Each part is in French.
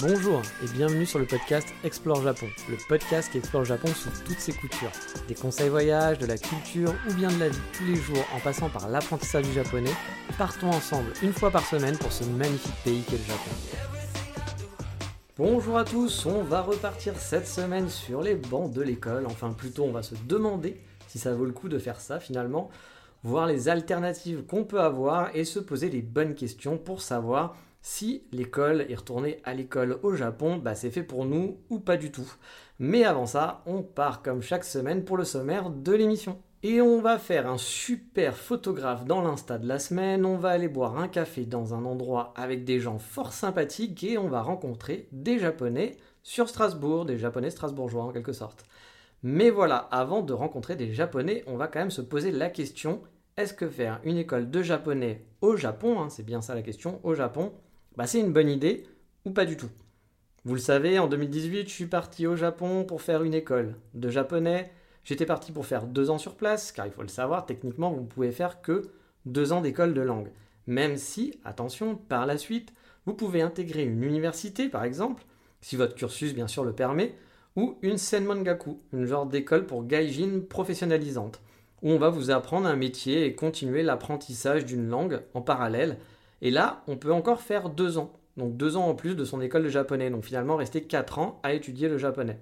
Bonjour et bienvenue sur le podcast Explore Japon, le podcast qui explore Japon sous toutes ses coutures. Des conseils voyage, de la culture ou bien de la vie tous les jours en passant par l'apprentissage du japonais, partons ensemble une fois par semaine pour ce magnifique pays qu'est le Japon. Bonjour à tous, on va repartir cette semaine sur les bancs de l'école, enfin plutôt on va se demander si ça vaut le coup de faire ça finalement, voir les alternatives qu'on peut avoir et se poser les bonnes questions pour savoir si l'école est retournée à l'école au Japon, bah c'est fait pour nous ou pas du tout. Mais avant ça, on part comme chaque semaine pour le sommaire de l'émission. Et on va faire un super photographe dans l'insta de la semaine, on va aller boire un café dans un endroit avec des gens fort sympathiques et on va rencontrer des Japonais sur Strasbourg, des Japonais strasbourgeois en quelque sorte. Mais voilà, avant de rencontrer des Japonais, on va quand même se poser la question, est-ce que faire une école de japonais au Japon, hein, c'est bien ça la question, au Japon, bah, c'est une bonne idée ou pas du tout. Vous le savez, en 2018, je suis parti au Japon pour faire une école de japonais. J'étais parti pour faire deux ans sur place, car il faut le savoir, techniquement, vous ne pouvez faire que deux ans d'école de langue. Même si, attention, par la suite, vous pouvez intégrer une université, par exemple, si votre cursus bien sûr le permet, ou une Senmongaku, une genre d'école pour gaijin professionnalisante, où on va vous apprendre un métier et continuer l'apprentissage d'une langue en parallèle et là, on peut encore faire deux ans. Donc deux ans en plus de son école de japonais. Donc finalement, rester quatre ans à étudier le japonais.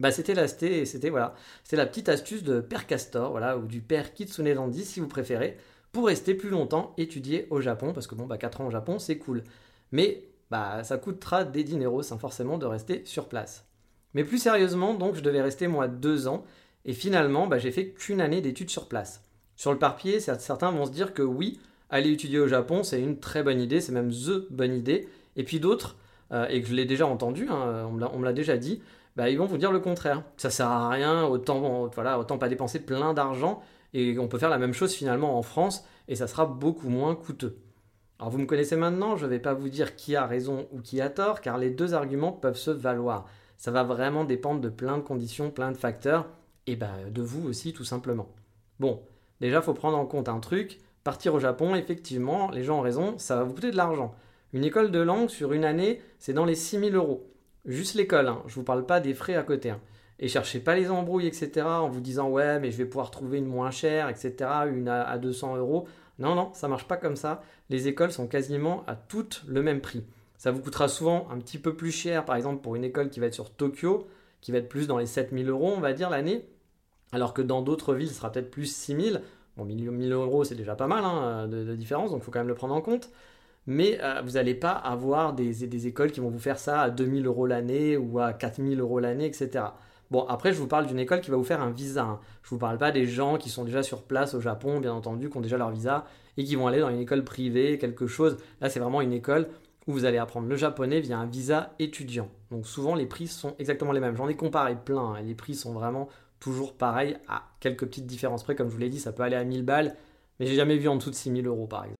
Bah, c'était la, c'était voilà, la petite astuce de Père Castor, voilà, ou du Père Kitsune Dandy si vous préférez, pour rester plus longtemps étudier au Japon, parce que bon, bah, 4 ans au Japon, c'est cool. Mais bah, ça coûtera des dineros, hein, forcément, de rester sur place. Mais plus sérieusement, donc, je devais rester moi deux ans, et finalement, bah, j'ai fait qu'une année d'études sur place. Sur le papier, certains vont se dire que oui, aller étudier au Japon, c'est une très bonne idée, c'est même THE bonne idée. Et puis d'autres, euh, et que je l'ai déjà entendu, hein, on me l'a déjà dit, bah, ils vont vous dire le contraire. Ça sert à rien, autant, voilà, autant pas dépenser plein d'argent, et on peut faire la même chose finalement en France, et ça sera beaucoup moins coûteux. Alors vous me connaissez maintenant, je ne vais pas vous dire qui a raison ou qui a tort, car les deux arguments peuvent se valoir. Ça va vraiment dépendre de plein de conditions, plein de facteurs, et bah, de vous aussi tout simplement. Bon, déjà, faut prendre en compte un truc, Partir au Japon, effectivement, les gens ont raison, ça va vous coûter de l'argent. Une école de langue sur une année, c'est dans les 6000 euros. Juste l'école, hein. je vous parle pas des frais à côté. Hein. Et cherchez pas les embrouilles, etc. en vous disant ouais, mais je vais pouvoir trouver une moins chère, etc. Une à, 200 euros. Non, non, ça marche pas comme ça. Les écoles sont quasiment à toutes le même prix. Ça vous coûtera souvent un petit peu plus cher, par exemple pour une école qui va être sur Tokyo, qui va être plus dans les 7000 euros, on va dire, l'année. Alors que dans d'autres villes, ce sera peut-être plus 6000. Bon, 1000 euros, c'est déjà pas mal hein, de, différence, donc il faut quand même le prendre en compte. Mais euh, vous n'allez pas avoir des, écoles qui vont vous faire ça à 2000 euros l'année ou à 4000 euros l'année, etc. Bon, après, je vous parle d'une école qui va vous faire un visa. Hein. Je ne vous parle pas des gens qui sont déjà sur place au Japon, bien entendu, qui ont déjà leur visa et qui vont aller dans une école privée, quelque chose. Là, c'est vraiment une école où vous allez apprendre le japonais via un visa étudiant. Donc souvent, les prix sont exactement les mêmes. J'en ai comparé plein. Hein. Les prix sont vraiment toujours pareil, à quelques petites différences près. Comme je vous l'ai dit, ça peut aller à 1000 balles, mais j'ai jamais vu en dessous de 6000 euros par exemple.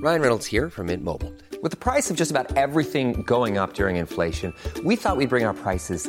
Ryan Reynolds here from Mint Mobile. With the price of just about everything going up during inflation, we thought we'd bring our prices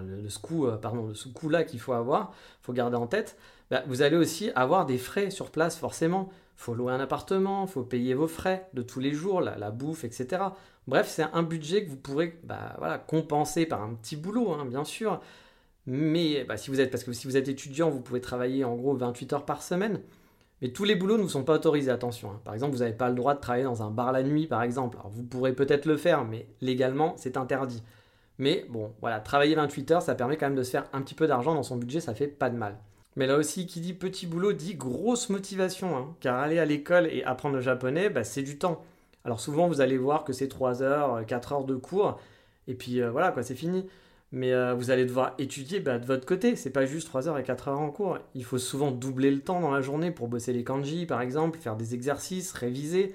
le, coup, euh, coup-là qu'il faut avoir, faut garder en tête, bah, vous allez aussi avoir des frais sur place forcément. faut louer un appartement, faut payer vos frais de tous les jours, la, bouffe, etc. Bref, c'est un budget que vous pourrez bah, compenser par un petit boulot, hein, bien sûr. Mais bah, si vous êtes, parce que si vous êtes étudiant, vous pouvez travailler en gros 28 heures par semaine. Mais tous les boulots ne vous sont pas autorisés, attention. Hein. Par exemple, vous n'avez pas le droit de travailler dans un bar la nuit, par exemple. Vous pourrez peut-être le faire, mais légalement, c'est interdit. Mais bon, voilà, travailler 28 heures, ça permet quand même de se faire un petit peu d'argent dans son budget, ça fait pas de mal. Mais là aussi, qui dit petit boulot dit grosse motivation, hein. car aller à l'école et apprendre le japonais, bah, c'est du temps. Alors souvent, vous allez voir que c'est 3 heures, 4 heures de cours, et puis euh, voilà, quoi, c'est fini. Mais euh, vous allez devoir étudier bah, de votre côté, c'est pas juste 3 heures et 4 heures en cours. Il faut souvent doubler le temps dans la journée pour bosser les kanji, par exemple, faire des exercices, réviser.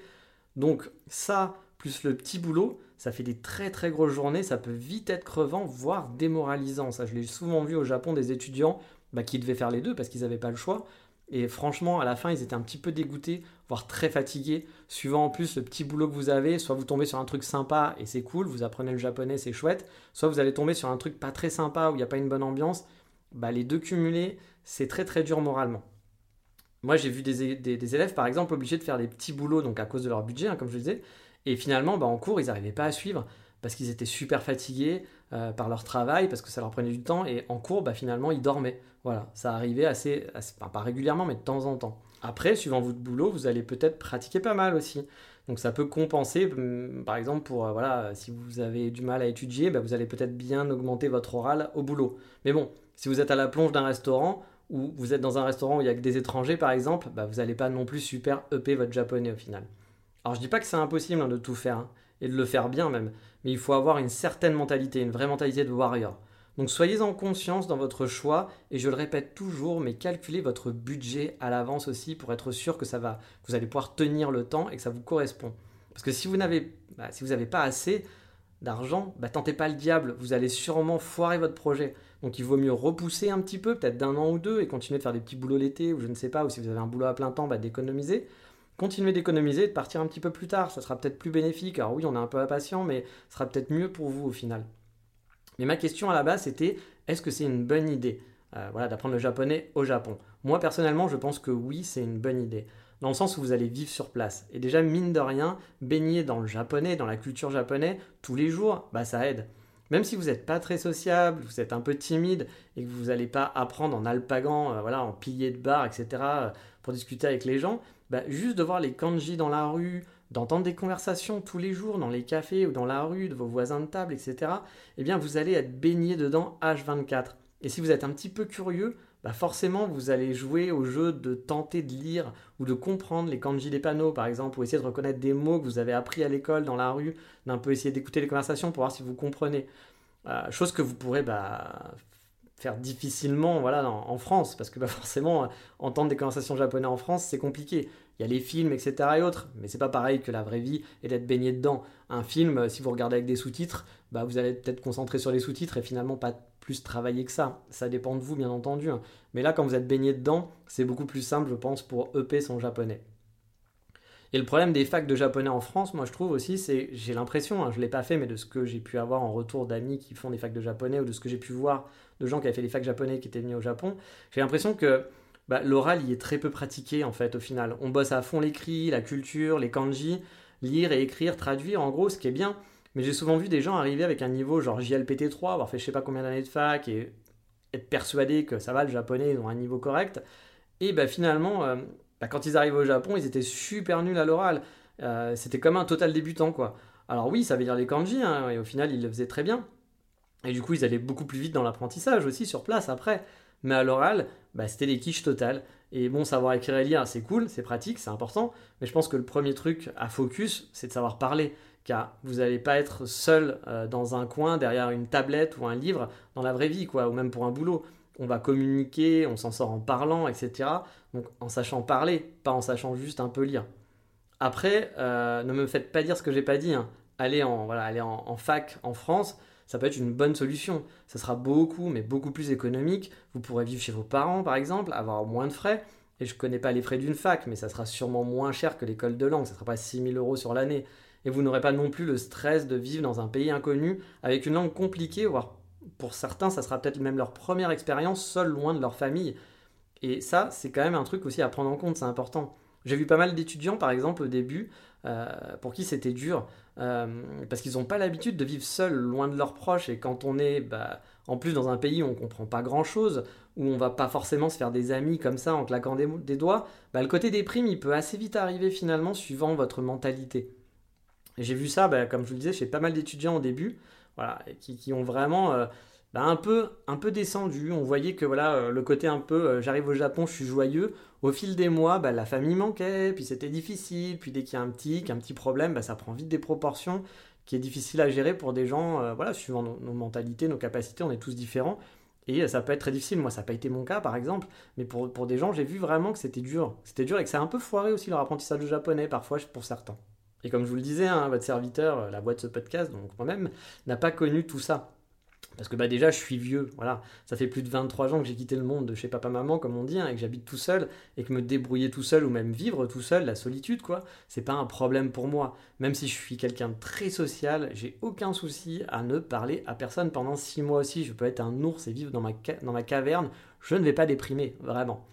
Donc ça, plus le petit boulot, ça fait des très très grosses journées, ça peut vite être crevant, voire démoralisant. Ça, je l'ai souvent vu au Japon des étudiants bah, qui devaient faire les deux parce qu'ils n'avaient pas le choix. Et franchement, à la fin, ils étaient un petit peu dégoûtés, voire très fatigués, suivant en plus le petit boulot que vous avez. Soit vous tombez sur un truc sympa et c'est cool, vous apprenez le japonais, c'est chouette. Soit vous allez tomber sur un truc pas très sympa où il n'y a pas une bonne ambiance. Bah, les deux cumulés, c'est très très dur moralement. Moi, j'ai vu des, élèves, par exemple, obligés de faire des petits boulots, donc à cause de leur budget, hein, comme je le disais. Et finalement, bah, en cours, ils n'arrivaient pas à suivre parce qu'ils étaient super fatigués euh, par leur travail, parce que ça leur prenait du temps. Et en cours, bah, finalement, ils dormaient. Voilà, ça arrivait assez, pas régulièrement, mais de temps en temps. Après, suivant votre boulot, vous allez peut-être pratiquer pas mal aussi. Donc ça peut compenser, hum, par exemple, pour euh, voilà, si vous avez du mal à étudier, bah, vous allez peut-être bien augmenter votre oral au boulot. Mais bon, si vous êtes à la plonge d'un restaurant, ou vous êtes dans un restaurant où il y a que des étrangers, par exemple, vous n'allez pas non plus super EP votre japonais au final. Alors je dis pas que c'est impossible hein, de tout faire, hein, et de le faire bien même, mais il faut avoir une certaine mentalité, une vraie mentalité de warrior. Donc soyez en conscience dans votre choix, et je le répète toujours, mais calculez votre budget à l'avance aussi pour être sûr que ça va, vous allez pouvoir tenir le temps et que ça vous correspond. Parce que si vous n'avez bah, pas assez d'argent, bah, tentez pas le diable, vous allez sûrement foirer votre projet. Donc il vaut mieux repousser un petit peu, peut-être d'un an ou deux, et continuer de faire des petits boulots l'été, ou je ne sais pas, ou si vous avez un boulot à plein temps, bah, d'économiser. Continuez d'économiser et de partir un petit peu plus tard, ça sera peut-être plus bénéfique. Alors oui, on est un peu impatient, mais ce sera peut-être mieux pour vous au final. Mais ma question à la base, c'était est-ce que c'est une bonne idée euh, voilà, d'apprendre le japonais au Japon? Moi, personnellement, je pense que oui, c'est une bonne idée. Dans le sens où vous allez vivre sur place. Et déjà, mine de rien, baigner dans le japonais, dans la culture japonaise, tous les jours, bah, ça aide. Même si vous n'êtes pas très sociable, vous êtes un peu timide et que vous n'allez pas apprendre en alpagan, euh, voilà, en pilier de bar, etc., euh, pour discuter avec les gens, bah, juste de voir les kanji dans la rue, d'entendre des conversations tous les jours dans les cafés ou dans la rue de vos voisins de table, etc., eh bien vous allez être baigné dedans H24. Et si vous êtes un petit peu curieux, bah forcément vous allez jouer au jeu de tenter de lire ou de comprendre les kanji des panneaux par exemple, ou essayer de reconnaître des mots que vous avez appris à l'école, dans la rue, d'un peu essayer d'écouter les conversations pour voir si vous comprenez. Euh, chose que vous pourrez bah, faire difficilement voilà, en, France, parce que bah, forcément, entendre des conversations japonaises en France, c'est compliqué. Il y a les films, etc. et autres, mais c'est pas pareil que la vraie vie et d'être baigné dedans. Un film, si vous regardez avec des sous-titres, bah, vous allez peut-être concentrer sur les sous-titres et finalement pas plus travailler que ça. Ça dépend de vous, bien entendu. Hein. Mais là, quand vous êtes baigné dedans, c'est beaucoup plus simple, je pense, pour EP son japonais. Et le problème des facs de japonais en France, moi je trouve aussi, c'est, j'ai l'impression, hein, je ne l'ai pas fait, mais de ce que j'ai pu avoir en retour d'amis qui font des facs de japonais ou de ce que j'ai pu voir de gens qui avaient fait des facs japonais qui étaient venus au Japon, j'ai l'impression que bah, l'oral y est très peu pratiqué en fait au final. On bosse à fond l'écrit, la culture, les kanji, lire et écrire, traduire en gros, ce qui est bien. Mais j'ai souvent vu des gens arriver avec un niveau genre JLPT3, avoir fait je sais pas combien d'années de fac et être persuadés que ça va le japonais, ils ont un niveau correct. Et bah, finalement, euh, bah, quand ils arrivent au Japon, ils étaient super nuls à l'oral. Euh, c'était comme un total débutant quoi. Alors oui, ça veut dire les kanji, hein, et au final ils le faisaient très bien. Et du coup, ils allaient beaucoup plus vite dans l'apprentissage aussi sur place après. Mais à l'oral, bah, c'était des quiches totales. Et bon, savoir écrire et lire, c'est cool, c'est pratique, c'est important. Mais je pense que le premier truc à focus, c'est de savoir parler. Car vous n'allez pas être seul euh, dans un coin derrière une tablette ou un livre dans la vraie vie, quoi, ou même pour un boulot. On va communiquer, on s'en sort en parlant, etc. Donc en sachant parler, pas en sachant juste un peu lire. Après, euh, ne me faites pas dire ce que j'ai pas dit. Hein. Allez, en, voilà, aller en fac en France, ça peut être une bonne solution. Ça sera beaucoup, mais beaucoup plus économique. Vous pourrez vivre chez vos parents, par exemple, avoir moins de frais. Et je ne connais pas les frais d'une fac, mais ça sera sûrement moins cher que l'école de langue. Ça ne sera pas 6 000 euros sur l'année. Et vous n'aurez pas non plus le stress de vivre dans un pays inconnu avec une langue compliquée, voire pour certains, ça sera peut-être même leur première expérience seul loin de leur famille. Et ça, c'est quand même un truc aussi à prendre en compte, c'est important. J'ai vu pas mal d'étudiants, par exemple, au début, euh, pour qui c'était dur, euh, parce qu'ils n'ont pas l'habitude de vivre seuls, loin de leurs proches, et quand on est bah, en plus dans un pays où on ne comprend pas grand-chose, où on va pas forcément se faire des amis comme ça en claquant des, doigts, bah, le côté des primes, il peut assez vite arriver finalement suivant votre mentalité. J'ai vu ça, bah, comme je vous le disais, chez pas mal d'étudiants au début, voilà, qui, ont vraiment... Euh, bah, un, peu, un peu descendu. On voyait que voilà, euh, le côté un peu euh, j'arrive au Japon, je suis joyeux. Au fil des mois, bah, la famille manquait, puis c'était difficile. Puis dès qu'il y a un petit, un petit problème, bah, ça prend vite des proportions qui est difficile à gérer pour des gens, voilà, suivant nos, mentalités, nos capacités, on est tous différents. Et ça peut être très difficile. Moi, ça n'a pas été mon cas, par exemple. Mais pour, pour des gens, j'ai vu vraiment que c'était dur. C'était dur et que ça a un peu foiré aussi leur apprentissage de japonais, parfois, pour certains. Et comme je vous le disais, hein, votre serviteur, la boîte de ce podcast, donc moi-même, n'a pas connu tout ça. Parce que bah déjà, je suis vieux, voilà. Ça fait plus de 23 ans que j'ai quitté le monde de chez papa-maman, comme on dit, hein, et que j'habite tout seul, et que me débrouiller tout seul, ou même vivre tout seul, la solitude, quoi, c'est pas un problème pour moi. Même si je suis quelqu'un de très social, j'ai aucun souci à ne parler à personne pendant 6 mois aussi. Je peux être un ours et vivre dans ma, dans ma caverne, je ne vais pas déprimer, vraiment.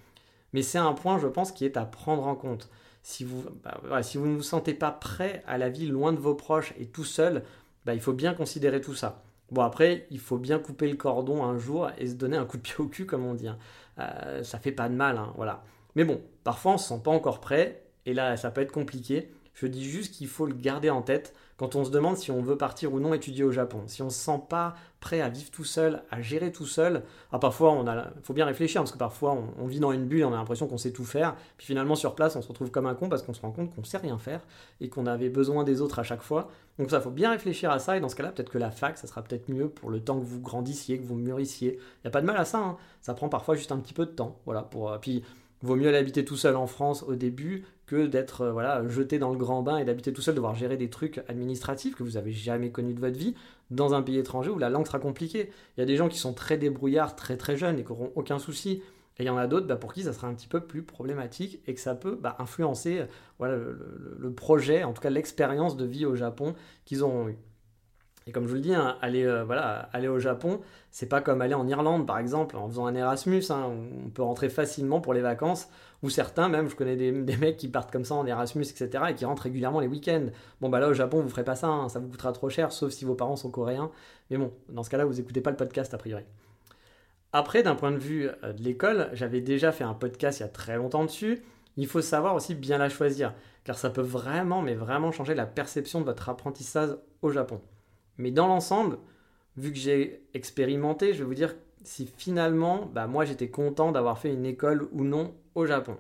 Mais c'est un point, je pense, qui est à prendre en compte. Si vous, bah, si vous ne vous sentez pas prêt à la vie loin de vos proches et tout seul, bah, il faut bien considérer tout ça. Bon, après, il faut bien couper le cordon un jour et se donner un coup de pied au cul, comme on dit. Hein. Euh, ça fait pas de mal, hein, voilà. Mais bon, parfois on se sent pas encore prêt, et là, ça peut être compliqué. Je dis juste qu'il faut le garder en tête quand on se demande si on veut partir ou non étudier au Japon. Si on ne se sent pas prêt à vivre tout seul, à gérer tout seul, ah, parfois il faut bien réfléchir parce que parfois on, vit dans une bulle, on a l'impression qu'on sait tout faire, puis finalement sur place on se retrouve comme un con parce qu'on se rend compte qu'on sait rien faire et qu'on avait besoin des autres à chaque fois. Donc ça, faut bien réfléchir à ça et dans ce cas-là, peut-être que la fac, ça sera peut-être mieux pour le temps que vous grandissiez, que vous mûrissiez. Il n'y a pas de mal à ça, hein. ça prend parfois juste un petit peu de temps. Voilà, pour, euh, puis vaut mieux l'habiter tout seul en France au début que d'être euh, jeté dans le grand bain et d'habiter tout seul, devoir gérer des trucs administratifs que vous avez jamais connus de votre vie dans un pays étranger où la langue sera compliquée. Il y a des gens qui sont très débrouillards, très très jeunes et qui n'auront aucun souci. Et il y en a d'autres bah, pour qui ça sera un petit peu plus problématique et que ça peut bah, influencer euh, le, projet, en tout cas l'expérience de vie au Japon qu'ils auront eu. Et comme je vous le dis, hein, aller, euh, voilà, aller au Japon, c'est pas comme aller en Irlande, par exemple, en faisant un Erasmus. Hein, on peut rentrer facilement pour les vacances, ou certains, même, je connais des, mecs qui partent comme ça en Erasmus, etc., et qui rentrent régulièrement les week-ends. Bon, bah là, au Japon, vous ferez pas ça, hein, ça vous coûtera trop cher, sauf si vos parents sont coréens. Mais bon, dans ce cas-là, vous écoutez pas le podcast, a priori. Après, d'un point de vue euh, de l'école, j'avais déjà fait un podcast il y a très longtemps dessus. Il faut savoir aussi bien la choisir, car ça peut vraiment, mais vraiment changer la perception de votre apprentissage au Japon. Mais dans l'ensemble, vu que j'ai expérimenté, je vais vous dire si finalement, bah, moi j'étais content d'avoir fait une école ou non au Japon.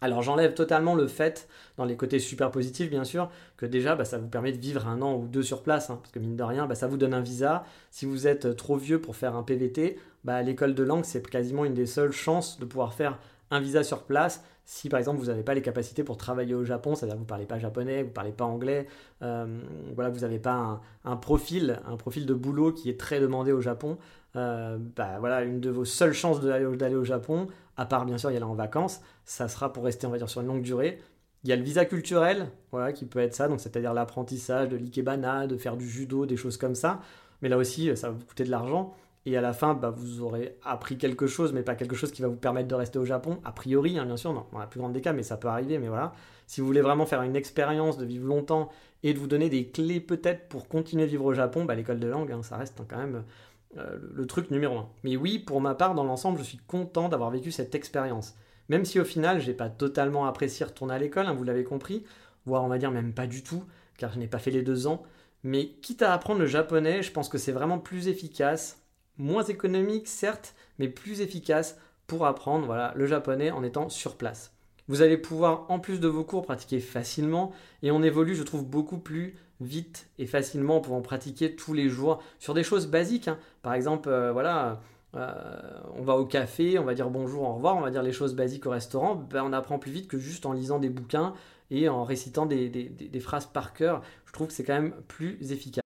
Alors j'enlève totalement le fait, dans les côtés super positifs bien sûr, que déjà bah, ça vous permet de vivre un an ou deux sur place, hein, parce que mine de rien, bah, ça vous donne un visa. Si vous êtes trop vieux pour faire un PVT, l'école de langue c'est quasiment une des seules chances de pouvoir faire un visa sur place si par exemple vous n'avez pas les capacités pour travailler au Japon, c'est-à-dire vous ne parlez pas japonais, vous ne parlez pas anglais, euh, voilà, vous n'avez pas un, profil, un profil de boulot qui est très demandé au Japon, euh, bah, voilà, une de vos seules chances d'aller au Japon, à part bien sûr y aller en vacances, ça sera pour rester on va sur une longue durée. Il y a le visa culturel, voilà, qui peut être ça, c'est-à-dire l'apprentissage de l'ikebana, de faire du judo, des choses comme ça. Mais là aussi, ça va vous coûter de l'argent. Et à la fin, bah, vous aurez appris quelque chose, mais pas quelque chose qui va vous permettre de rester au Japon. A priori, hein, bien sûr, dans la plus grande des cas, mais ça peut arriver. Mais voilà, si vous voulez vraiment faire une expérience de vivre longtemps et de vous donner des clés peut-être pour continuer à vivre au Japon, bah, l'école de langue, hein, ça reste quand même euh, le, truc numéro un. Mais oui, pour ma part, dans l'ensemble, je suis content d'avoir vécu cette expérience. Même si au final, je n'ai pas totalement apprécié retourner à l'école, hein, vous l'avez compris, voire on va dire même pas du tout, car je n'ai pas fait les deux ans. Mais quitte à apprendre le japonais, je pense que c'est vraiment plus efficace moins économique certes, mais plus efficace pour apprendre voilà, le japonais en étant sur place. Vous allez pouvoir, en plus de vos cours, pratiquer facilement et on évolue, je trouve, beaucoup plus vite et facilement en pouvant pratiquer tous les jours sur des choses basiques. Hein. Par exemple, euh, voilà, euh, on va au café, on va dire bonjour, au revoir, on va dire les choses basiques au restaurant, ben, on apprend plus vite que juste en lisant des bouquins et en récitant des, des phrases par cœur. Je trouve que c'est quand même plus efficace.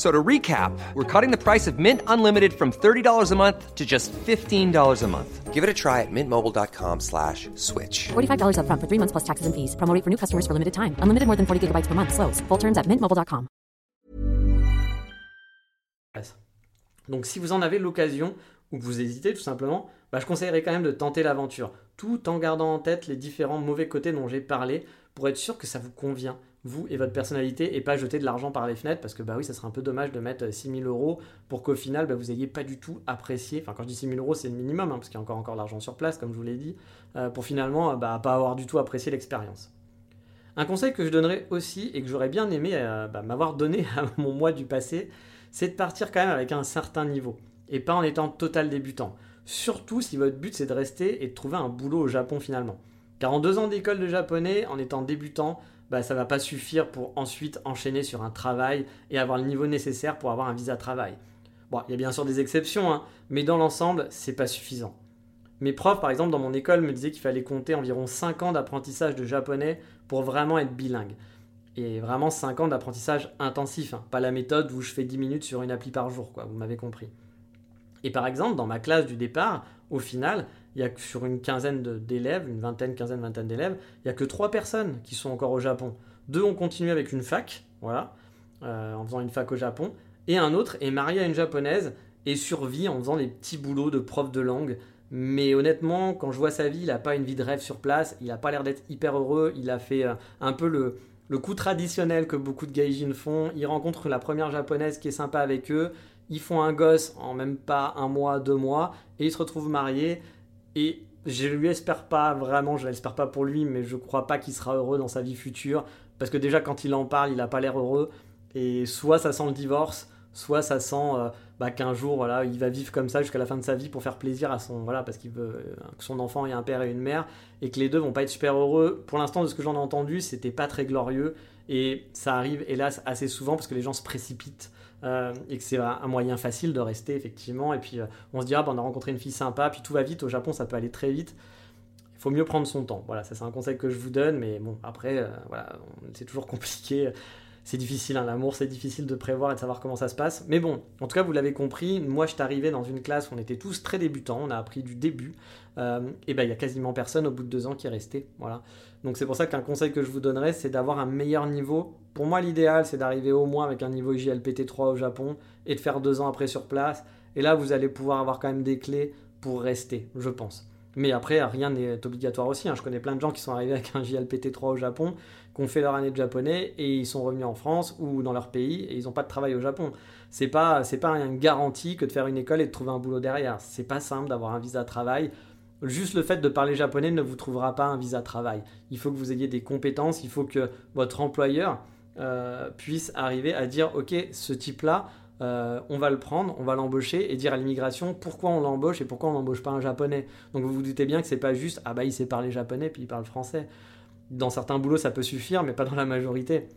So to recap, we're cutting the price of Mint Unlimited from $30 a month to just $15 a month. Give it a try at mintmobile.com slash switch. $45 up front for three months plus taxes and fees. Promo for new customers for limited time. Unlimited more than 40 gigabytes per month. Slows. Full terms at mintmobile.com. Donc si vous en avez l'occasion ou que vous hésitez tout simplement, bah, je conseillerais quand même de tenter l'aventure, tout en gardant en tête les différents mauvais côtés dont j'ai parlé pour être sûr que ça vous convient, vous et votre personnalité, et pas jeter de l'argent par les fenêtres, parce que bah oui, ça serait un peu dommage de mettre 6000 euros pour qu'au final, bah, vous n'ayez pas du tout apprécié, enfin quand je dis 6000 euros, c'est le minimum, hein, parce qu'il y a encore, encore l'argent sur place, comme je vous l'ai dit, euh, pour finalement bah, pas avoir du tout apprécié l'expérience. Un conseil que je donnerais aussi, et que j'aurais bien aimé euh, bah, m'avoir donné à mon mois du passé, c'est de partir quand même avec un certain niveau, et pas en étant total débutant. Surtout si votre but c'est de rester et de trouver un boulot au Japon finalement. Car en deux ans d'école de japonais, en étant débutant, bah, ça va pas suffire pour ensuite enchaîner sur un travail et avoir le niveau nécessaire pour avoir un visa travail. Bon, il y a bien sûr des exceptions, hein, mais dans l'ensemble, c'est pas suffisant. Mes profs, par exemple, dans mon école, me disaient qu'il fallait compter environ 5 ans d'apprentissage de japonais pour vraiment être bilingue. Et vraiment 5 ans d'apprentissage intensif, hein. pas la méthode où je fais 10 minutes sur une appli par jour, quoi, vous m'avez compris. Et par exemple, dans ma classe du départ, au final, il y a sur une quinzaine d'élèves, une vingtaine, quinzaine, vingtaine d'élèves, il n'y a que trois personnes qui sont encore au Japon. Deux ont continué avec une fac, voilà, euh, en faisant une fac au Japon, et un autre est marié à une japonaise et survit en faisant des petits boulots de prof de langue. Mais honnêtement, quand je vois sa vie, il n'a pas une vie de rêve sur place, il n'a pas l'air d'être hyper heureux, il a fait euh, un peu le, coup traditionnel que beaucoup de gaijin font. Il rencontre la première japonaise qui est sympa avec eux, ils font un gosse en même pas un mois, deux mois, et ils se retrouvent mariés. Et je lui espère pas vraiment, je l'espère pas pour lui, mais je crois pas qu'il sera heureux dans sa vie future. Parce que déjà, quand il en parle, il a pas l'air heureux. Et soit ça sent le divorce, soit ça sent euh, bah, qu'un jour, voilà, il va vivre comme ça jusqu'à la fin de sa vie pour faire plaisir à son, voilà, parce qu'il veut euh, que son enfant ait un père et une mère, et que les deux vont pas être super heureux. Pour l'instant, de ce que j'en ai entendu, c'était pas très glorieux, et ça arrive, hélas, assez souvent parce que les gens se précipitent euh, et que c'est un moyen facile de rester effectivement. Et puis euh, on se dit ah bah, on a rencontré une fille sympa, puis tout va vite. Au Japon ça peut aller très vite. Il faut mieux prendre son temps. Voilà, ça c'est un conseil que je vous donne, mais bon après euh, voilà, c'est toujours compliqué. C'est difficile, hein, l'amour c'est difficile de prévoir et de savoir comment ça se passe. Mais bon, en tout cas vous l'avez compris, moi je suis arrivé dans une classe où on était tous très débutants, on a appris du début. et ben il y a quasiment personne au bout de deux ans qui est resté. Voilà. Donc c'est pour ça qu'un conseil que je vous donnerais, c'est d'avoir un meilleur niveau. Pour moi, l'idéal, c'est d'arriver au moins avec un niveau JLPT 3 au Japon et de faire deux ans après sur place. Et là, vous allez pouvoir avoir quand même des clés pour rester, je pense. Mais après, rien n'est obligatoire aussi. Hein. Je connais plein de gens qui sont arrivés avec un JLPT 3 au Japon, qui ont fait leur année de japonais et ils sont revenus en France ou dans leur pays et ils n'ont pas de travail au Japon. C'est pas, c'est pas une garantie que de faire une école et de trouver un boulot derrière. C'est pas simple d'avoir un visa de travail. Juste le fait de parler japonais ne vous trouvera pas un visa travail. Il faut que vous ayez des compétences, il faut que votre employeur euh, puisse arriver à dire ok, ce type-là, euh, on va le prendre, on va l'embaucher et dire à l'immigration pourquoi on l'embauche et pourquoi on n'embauche pas un japonais. Donc vous vous doutez bien que c'est pas juste ah bah il sait parler japonais puis il parle français. Dans certains boulots ça peut suffire, mais pas dans la majorité.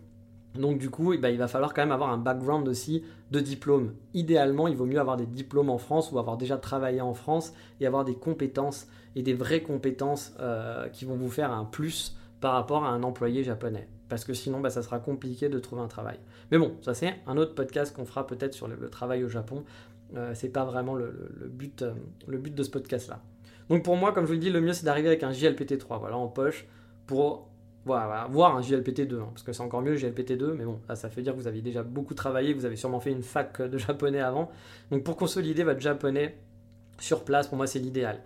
Donc du coup, eh ben, il va falloir quand même avoir un background aussi de diplôme. Idéalement, il vaut mieux avoir des diplômes en France ou avoir déjà travaillé en France et avoir des compétences et des vraies compétences euh, qui vont vous faire un plus par rapport à un employé japonais. Parce que sinon, bah, ça sera compliqué de trouver un travail. Mais bon, ça c'est un autre podcast qu'on fera peut-être sur le, travail au Japon. Euh, c'est pas vraiment le, but, euh, le but de ce podcast-là. Donc pour moi, comme je vous le dis, le mieux c'est d'arriver avec un JLPT3 voilà, en poche pour voir un JLPT2, hein, parce que c'est encore mieux JLPT2, mais bon, là, ça fait dire que vous avez déjà beaucoup travaillé, vous avez sûrement fait une fac de japonais avant. Donc pour consolider votre japonais sur place, pour moi, c'est l'idéal.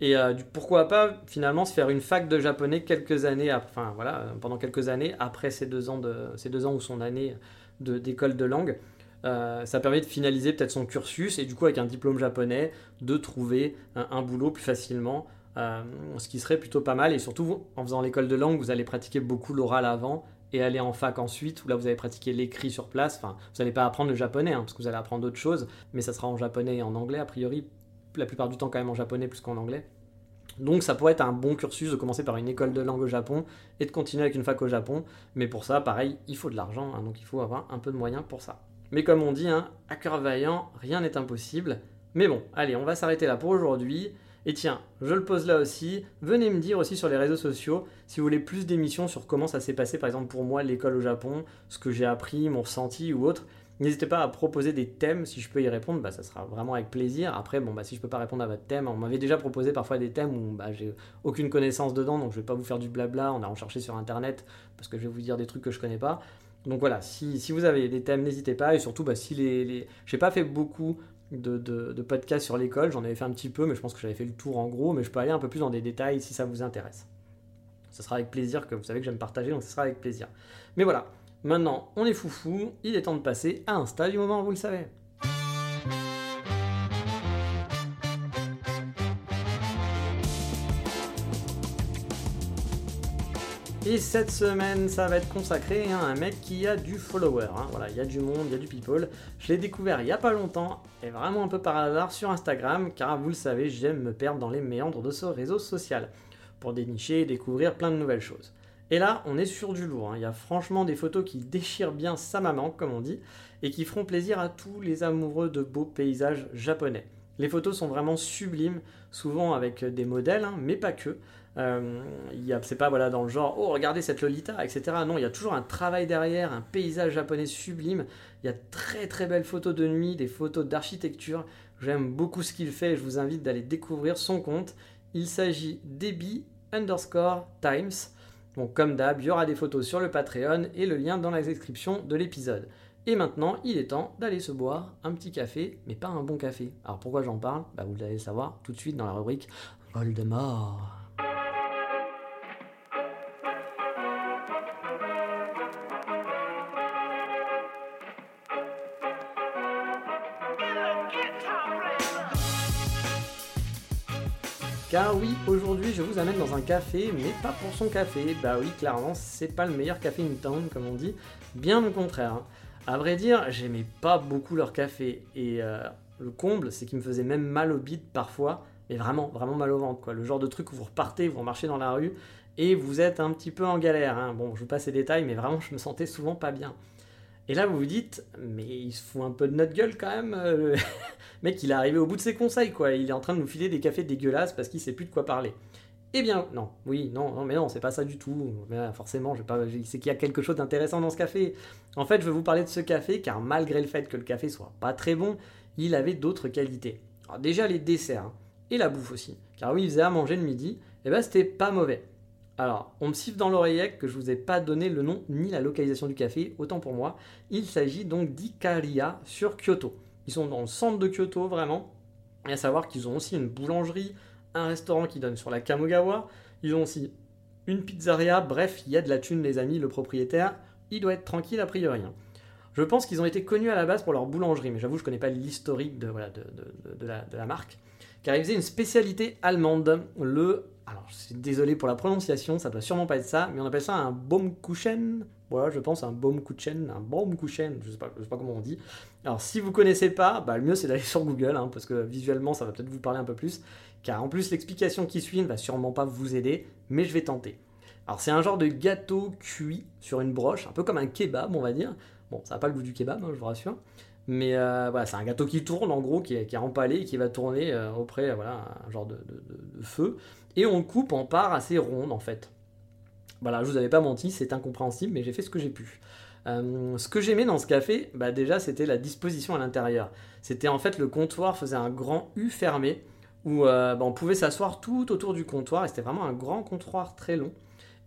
Et euh, pourquoi pas finalement se faire une fac de japonais quelques années, enfin voilà, euh, pendant quelques années après ces deux ans, de, ces deux ans ou son année d'école de, langue. Euh, ça permet de finaliser peut-être son cursus et du coup avec un diplôme japonais de trouver un boulot plus facilement ce qui serait plutôt pas mal. Et surtout, en faisant l'école de langue, vous allez pratiquer beaucoup l'oral avant et aller en fac ensuite, où là vous allez pratiquer l'écrit sur place. Enfin, vous n'allez pas apprendre le japonais, hein, parce que vous allez apprendre d'autres choses, mais ça sera en japonais et en anglais, a priori, la plupart du temps quand même en japonais plus qu'en anglais. Donc ça pourrait être un bon cursus de commencer par une école de langue au Japon et de continuer avec une fac au Japon. Mais pour ça, pareil, il faut de l'argent, hein, donc il faut avoir un peu de moyens pour ça. Mais comme on dit, hein, à cœur vaillant, rien n'est impossible. Mais bon, allez, on va s'arrêter là pour aujourd'hui. Et tiens, je le pose là aussi, venez me dire aussi sur les réseaux sociaux si vous voulez plus d'émissions sur comment ça s'est passé par exemple pour moi l'école au Japon, ce que j'ai appris, mon ressenti ou autre. N'hésitez pas à proposer des thèmes, si je peux y répondre, bah, ça sera vraiment avec plaisir. Après, bon, bah, si je peux pas répondre à votre thème, on m'avait déjà proposé parfois des thèmes où bah, j'ai aucune connaissance dedans, donc je vais pas vous faire du blabla, on a recherché sur internet, parce que je vais vous dire des trucs que je connais pas. Donc voilà, si, vous avez des thèmes, n'hésitez pas, et surtout, bah, si les, les... j'ai pas fait beaucoup de, de, podcasts sur l'école. J'en avais fait un petit peu, mais je pense que j'avais fait le tour en gros. Mais je peux aller un peu plus dans des détails si ça vous intéresse. Ce sera avec plaisir que vous savez que j'aime partager, donc ce sera avec plaisir. Mais voilà, maintenant on est foufou, il est temps de passer à Insta du moment, vous le savez. Et cette semaine, ça va être consacré à un mec qui a du follower. hein. Voilà, il y a du monde, il y a du people. Je l'ai découvert il y a pas longtemps, et vraiment un peu par hasard sur Instagram, car vous le savez, j'aime me perdre dans les méandres de ce réseau social pour dénicher et découvrir plein de nouvelles choses. Et là, on est sur du lourd. hein. Il y a franchement des photos qui déchirent bien sa maman, comme on dit, et qui feront plaisir à tous les amoureux de beaux paysages japonais. Les photos sont vraiment sublimes, souvent avec des modèles, hein, mais pas que. Euh, c'est pas voilà dans le genre oh regardez cette Lolita etc. Non, il y a toujours un travail derrière, un paysage japonais sublime. Il y a très très belles photos de nuit, des photos d'architecture. J'aime beaucoup ce qu'il fait et je vous invite d'aller découvrir son compte. Il s'agit d'Ebi underscore Times. Donc comme d'hab, il y aura des photos sur le Patreon et le lien dans la description de l'épisode. Et maintenant, il est temps d'aller se boire un petit café, mais pas un bon café. Alors pourquoi j'en parle? Bah vous allez le savoir tout de suite dans la rubrique Voldemort. Car oui, aujourd'hui je vous amène dans un café, mais pas pour son café. Bah oui, clairement, c'est pas le meilleur café in town, comme on dit. Bien au contraire. À vrai dire, j'aimais pas beaucoup leur café. Et euh, le comble, c'est qu'il me faisait même mal au bide parfois. Mais vraiment, vraiment mal au ventre, quoi. Le genre de truc où vous repartez, vous marchez dans la rue, et vous êtes un petit peu en galère. hein. Bon, je vous passe les détails, mais vraiment, je me sentais souvent pas bien. Et là, vous vous dites, mais il se fout un peu de notre gueule quand même. euh, mec, il est arrivé au bout de ses conseils, quoi. Il est en train de nous filer des cafés dégueulasses parce qu'il sait plus de quoi parler. Eh bien, non, oui, non, non, mais non, c'est pas ça du tout. Là, forcément, je vais pas, c'est qu'il y a quelque chose d'intéressant dans ce café. En fait, je vais vous parler de ce café car malgré le fait que le café soit pas très bon, il avait d'autres qualités. Déjà les desserts hein, et la bouffe aussi. Car oui, il faisait à manger le midi, et ben c'était pas mauvais. Alors, on me siffle dans l'oreillette que je vous ai pas donné le nom ni la localisation du café, autant pour moi. Il s'agit donc d'Ikaria sur Kyoto. Ils sont dans le centre de Kyoto vraiment. Et à savoir qu'ils ont aussi une boulangerie, un restaurant qui donne sur la Kamogawa. Ils ont aussi une pizzeria. Bref, il y a de la thune, les amis. Le propriétaire, il doit être tranquille a priori. hein. Je pense qu'ils ont été connus à la base pour leur boulangerie, mais j'avoue, je connais pas l'historique de la marque. Car ils faisaient une spécialité allemande, le. Alors, je suis désolé pour la prononciation, ça doit sûrement pas être ça, mais on appelle ça un Baumkuchen. Voilà, je pense un Baumkuchen, un Baumkuchen, je sais pas, sais pas comment on dit. Alors, si vous connaissez pas, bah, le mieux c'est d'aller sur Google, hein, parce que visuellement ça va peut-être vous parler un peu plus. Car en plus, l'explication qui suit ne va sûrement pas vous aider, mais je vais tenter. Alors, c'est un genre de gâteau cuit sur une broche, un peu comme un kebab, on va dire. Bon, ça n'a pas le goût du kebab, hein, je vous rassure. Mais euh, voilà, c'est un gâteau qui tourne en gros, qui est, empalé et qui va tourner euh, auprès, voilà, un genre de feu. Et on coupe en parts assez rondes en fait. Voilà, je vous avais pas menti, c'est incompréhensible, mais j'ai fait ce que j'ai pu. Euh, ce que j'aimais dans ce café, bah déjà c'était la disposition à l'intérieur. C'était en fait le comptoir faisait un grand U fermé où euh, bah, on pouvait s'asseoir tout autour du comptoir et c'était vraiment un grand comptoir très long.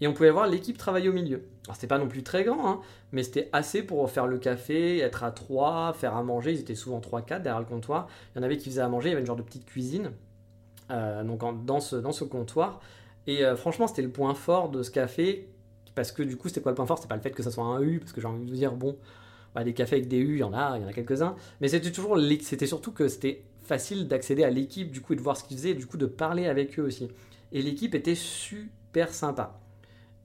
Et on pouvait voir l'équipe travailler au milieu. Alors c'était pas non plus très grand, hein, mais c'était assez pour faire le café, être à 3, faire à manger. Ils étaient souvent 3-4 derrière le comptoir. Il y en avait qui faisaient à manger, il y avait une genre de petite cuisine donc en- dans, ce, dans ce comptoir. Et euh, franchement, c'était le point fort de ce café. Parce que du coup, c'était quoi le point fort? C'était pas le fait que ça soit un U, parce que j'ai envie de vous dire, bon, bah, des cafés avec des U, il y en a, il y en a quelques-uns. Mais c'était toujours, c'était surtout que c'était facile d'accéder à l'équipe, du coup, et de voir ce qu'ils faisaient, et du coup, de parler avec eux aussi. Et l'équipe était super sympa.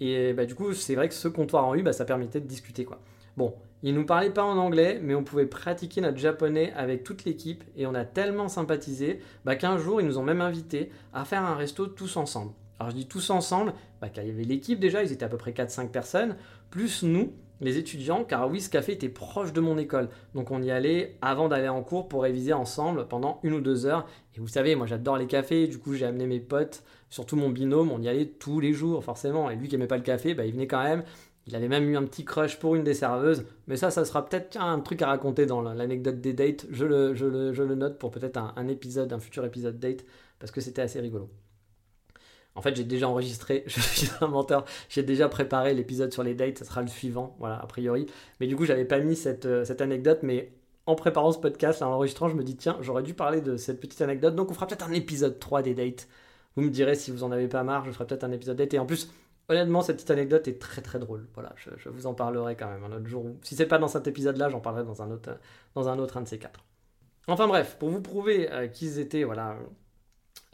Et bah, du coup, c'est vrai que ce comptoir en U, bah, ça permettait de discuter, quoi. Bon, ils nous parlaient pas en anglais, mais on pouvait pratiquer notre japonais avec toute l'équipe, et on a tellement sympathisé bah, qu'un jour, ils nous ont même invités à faire un resto tous ensemble. Alors je dis tous ensemble, bah, car il y avait l'équipe déjà, ils étaient à peu près 4-5 personnes, plus nous, les étudiants, car oui, ce café était proche de mon école. Donc on y allait avant d'aller en cours pour réviser ensemble pendant une ou deux heures. Et vous savez, moi j'adore les cafés, du coup j'ai amené mes potes, surtout mon binôme, on y allait tous les jours forcément. Et lui qui aimait pas le café, bah, il venait quand même. Il avait même eu un petit crush pour une des serveuses. Mais ça, ça sera peut-être un truc à raconter dans l'anecdote des dates. Je le, note pour peut-être un, épisode, un futur épisode date, parce que c'était assez rigolo. En fait, j'ai déjà enregistré, je suis un menteur, j'ai déjà préparé l'épisode sur les dates, ça sera le suivant, voilà, a priori. Mais du coup, j'avais pas mis cette, euh, anecdote, mais en préparant ce podcast, en enregistrant, je me dis, tiens, j'aurais dû parler de cette petite anecdote, donc on fera peut-être un épisode 3 des dates. Vous me direz si vous en avez pas marre, je ferai peut-être un épisode date. Et en plus, Honnêtement, cette petite anecdote est très très drôle. Voilà, je, vous en parlerai quand même un autre jour. Si c'est pas dans cet épisode-là, j'en parlerai dans un autre, dans un autre un de ces quatre. Enfin bref, pour vous prouver euh, qu'ils étaient voilà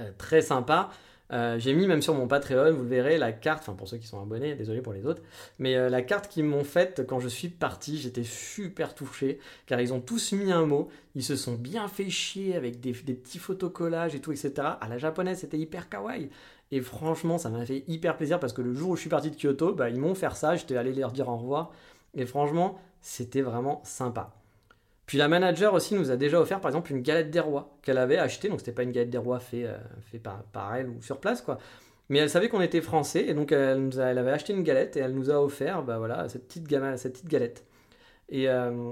euh, très sympas, euh, j'ai mis même sur mon Patreon, vous le verrez, la carte, enfin pour ceux qui sont abonnés, désolé pour les autres, mais la carte qu'ils m'ont faite quand je suis parti, j'étais super touché, car ils ont tous mis un mot, ils se sont bien fait chier avec des, petits photocollages et tout, etc. À la japonaise, c'était hyper kawaii. Et franchement, ça m'a fait hyper plaisir parce que le jour où je suis parti de Kyoto, bah, ils m'ont fait ça, j'étais allé leur dire au revoir. Et franchement, c'était vraiment sympa. Puis la manager aussi nous a déjà offert par exemple une galette des rois qu'elle avait achetée, donc c'était pas une galette des rois faite euh, par, elle ou sur place quoi. Mais elle savait qu'on était français et donc elle, nous elle avait acheté une galette et elle nous a offert bah voilà cette petite, cette petite galette. Et euh,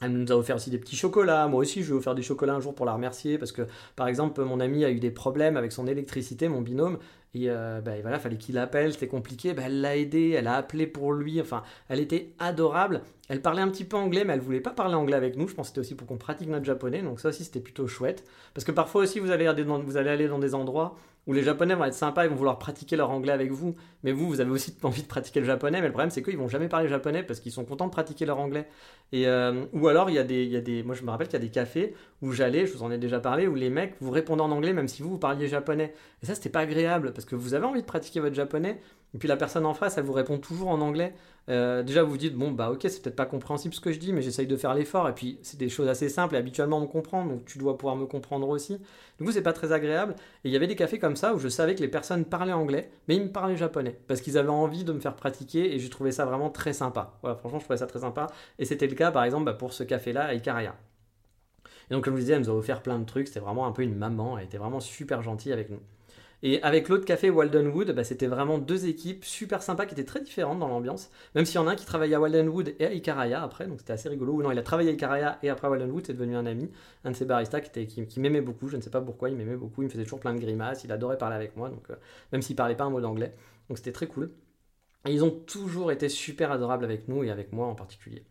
elle nous a offert aussi des petits chocolats. Moi aussi, je vais offrir des chocolats un jour pour la remercier parce que, par exemple, mon ami a eu des problèmes avec son électricité, mon binôme, et euh, bah, voilà, fallait qu'il appelle, c'était compliqué. Bah, elle l'a aidé, elle a appelé pour lui. Enfin, elle était adorable. Elle parlait un petit peu anglais, mais elle voulait pas parler anglais avec nous. Je pense que c'était aussi pour qu'on pratique notre japonais. Donc ça aussi, c'était plutôt chouette. Parce que parfois aussi, vous allez, vous allez aller dans des endroits où les japonais vont être sympas, ils vont vouloir pratiquer leur anglais avec vous. Mais vous, vous avez aussi envie de pratiquer le japonais. Mais le problème, c'est qu'ils vont jamais parler japonais parce qu'ils sont contents de pratiquer leur anglais. Et, euh, ou alors, il y, a des, il y a. Moi, je me rappelle qu'il y a des cafés où j'allais, je vous en ai déjà parlé, où les mecs vous répondent en anglais même si vous, vous parliez japonais. Et ça, c'était pas agréable parce que vous avez envie de pratiquer votre japonais et puis la personne en face, elle vous répond toujours en anglais. Euh, déjà, vous vous dites, bon, bah ok, c'est peut-être pas compréhensible ce que je dis, mais j'essaye de faire l'effort. Et puis, c'est des choses assez simples et habituellement on me comprend, donc tu dois pouvoir me comprendre aussi. Du coup, c'est pas très agréable. Et il y avait des cafés comme ça où je savais que les personnes parlaient anglais, mais ils me parlaient japonais. Parce qu'ils avaient envie de me faire pratiquer et j'ai trouvé ça vraiment très sympa. Voilà, franchement, je trouvais ça très sympa. Et c'était le cas, par exemple, bah, pour ce café-là à Icaraya. Et donc, comme je vous disais, elle nous a offert plein de trucs. C'était vraiment un peu une maman. Elle était vraiment super gentille avec nous. Et avec l'autre café Waldenwood, bah, c'était vraiment deux équipes super sympas qui étaient très différentes dans l'ambiance. Même s'il y en a un qui travaillait à Waldenwood et à Icaraya après, donc c'était assez rigolo. Ou non, il a travaillé à Icaraya et après à Waldenwood, c'est devenu un ami, un de ses baristas qui, m'aimait beaucoup. Je ne sais pas pourquoi, il m'aimait beaucoup. Il me faisait toujours plein de grimaces, il adorait parler avec moi, donc euh, même s'il parlait pas un mot d'anglais. Donc c'était très cool. Ils ont toujours été super adorables avec nous et avec moi en particulier.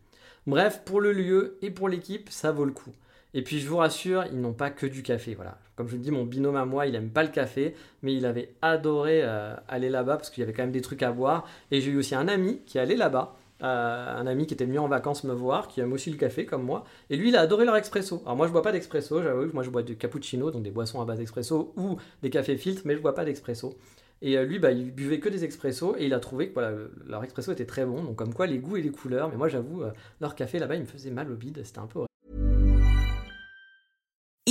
Bref, pour le lieu et pour l'équipe, ça vaut le coup. Et puis je vous rassure, ils n'ont pas que du café. Voilà. Comme je vous dis, mon binôme à moi, il n'aime pas le café, mais il avait adoré euh, aller là-bas parce qu'il y avait quand même des trucs à voir. Et j'ai eu aussi un ami qui allait là-bas. Euh, un ami qui était venu en vacances me voir, qui aime aussi le café comme moi, et lui il a adoré leur expresso. Alors moi je bois pas d'expresso, j'avoue, moi je bois du cappuccino, donc des boissons à base d'expresso ou des cafés filtres, mais je bois pas d'expresso. Et euh, lui, bah, il buvait que des expressos et il a trouvé que voilà, leur expresso était très bon. Donc, comme quoi, les goûts et les couleurs. Mais moi, j'avoue, leur café là-bas, il me faisait mal au bide. C'était un peu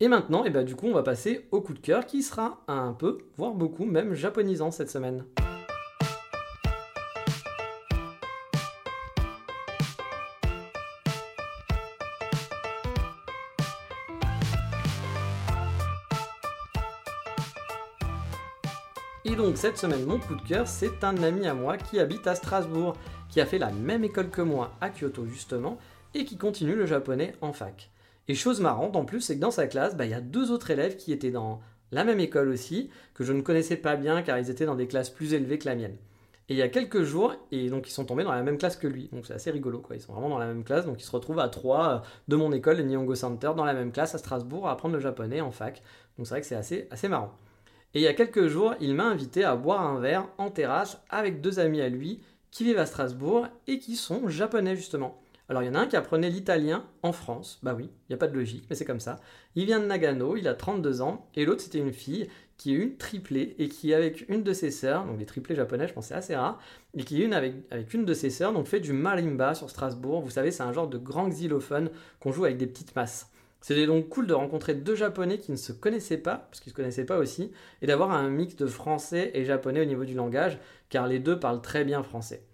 Et maintenant, et eh ben, du coup, on va passer au coup de cœur qui sera un peu, voire beaucoup, même japonisant cette semaine. Et donc cette semaine, mon coup de cœur, c'est un ami à moi qui habite à Strasbourg, qui a fait la même école que moi à Kyoto justement, et qui continue le japonais en fac. Et chose marrante en plus, c'est que dans sa classe, bah, il y a deux autres élèves qui étaient dans la même école aussi, que je ne connaissais pas bien car ils étaient dans des classes plus élevées que la mienne. Et il y a quelques jours, et donc ils sont tombés dans la même classe que lui. Donc c'est assez rigolo, quoi. Ils sont vraiment dans la même classe, donc ils se retrouvent à trois euh, de mon école, le Nihongo Center, dans la même classe à Strasbourg à apprendre le japonais en fac. Donc c'est vrai que c'est assez marrant. Et il y a quelques jours, il m'a invité à boire un verre en terrasse avec deux amis à lui qui vivent à Strasbourg et qui sont japonais justement. Alors il y en a un qui apprenait l'italien en France, bah oui, il n'y a pas de logique, mais c'est comme ça. Il vient de Nagano, il a 32 ans, et l'autre c'était une fille qui est une triplée et qui avec une de ses sœurs, donc les triplés japonais je pense c'est assez rare, et qui est une avec, avec une de ses sœurs, donc fait du marimba sur Strasbourg. Vous savez, c'est un genre de grand xylophone qu'on joue avec des petites masses. C'était donc cool de rencontrer deux japonais qui ne se connaissaient pas, parce qu'ils ne se connaissaient pas aussi, et d'avoir un mix de français et japonais au niveau du langage, car les deux parlent très bien français.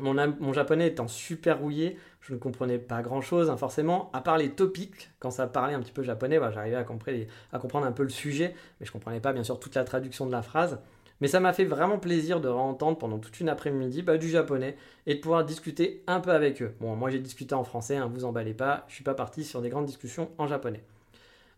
Mon, japonais étant super rouillé, je ne comprenais pas grand chose, hein, forcément, à part les topics, quand ça parlait un petit peu japonais, bah, j'arrivais à, à, comprendre un peu le sujet, mais je ne comprenais pas bien sûr toute la traduction de la phrase. Mais ça m'a fait vraiment plaisir de réentendre pendant toute une après-midi bah, du japonais et de pouvoir discuter un peu avec eux. Bon, moi j'ai discuté en français, hein, vous emballez pas, je suis pas parti sur des grandes discussions en japonais.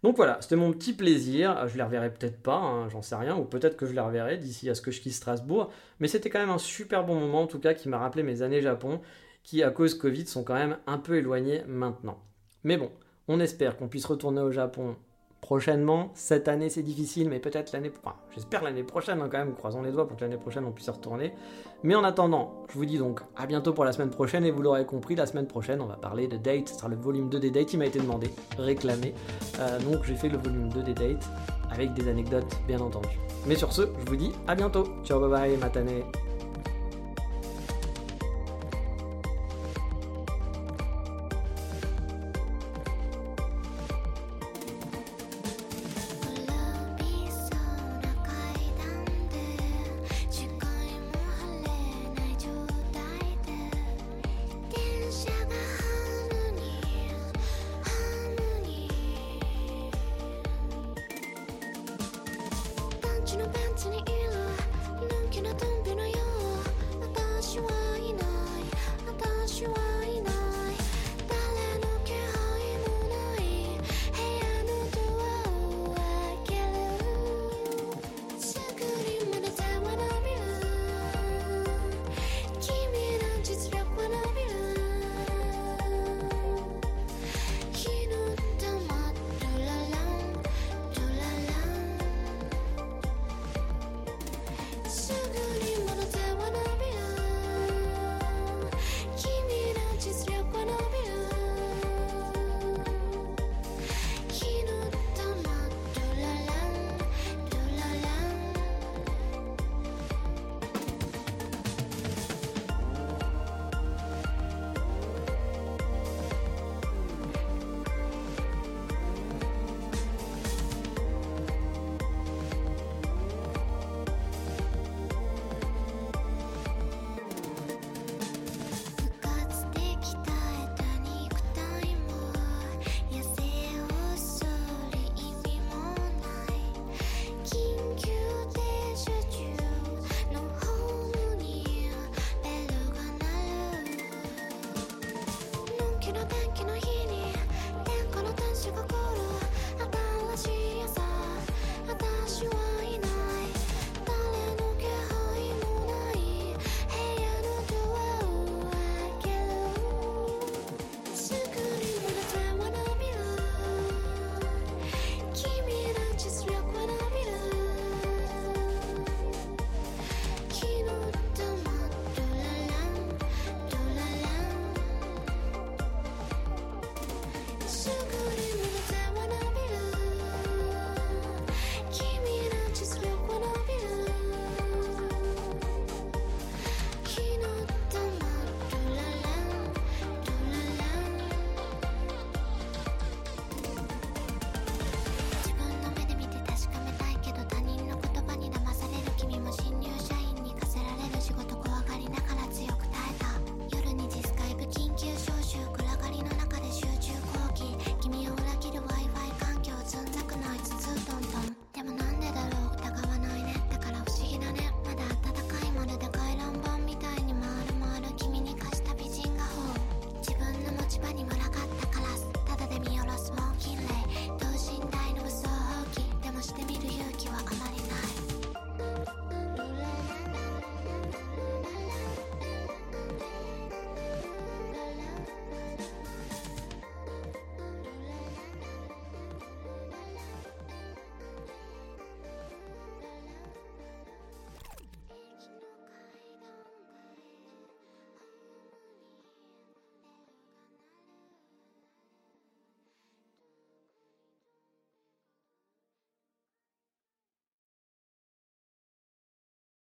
Donc voilà, c'était mon petit plaisir. Je les reverrai peut-être pas, hein, j'en sais rien, ou peut-être que je les reverrai d'ici à ce que je quitte Strasbourg. Mais c'était quand même un super bon moment, en tout cas, qui m'a rappelé mes années Japon, qui à cause Covid sont quand même un peu éloignées maintenant. Mais bon, on espère qu'on puisse retourner au Japon prochainement. Cette année, c'est difficile, mais peut-être l'année... Enfin, j'espère l'année prochaine, hein, quand même, croisons les doigts pour que l'année prochaine, on puisse y retourner. Mais en attendant, je vous dis donc à bientôt pour la semaine prochaine, et vous l'aurez compris, la semaine prochaine, on va parler de Date, ce sera le volume 2 des Dates, il m'a été demandé, réclamé. Euh, donc j'ai fait le volume 2 des Dates, avec des anecdotes, bien entendu. Mais sur ce, je vous dis à bientôt. Ciao, bye bye, matane.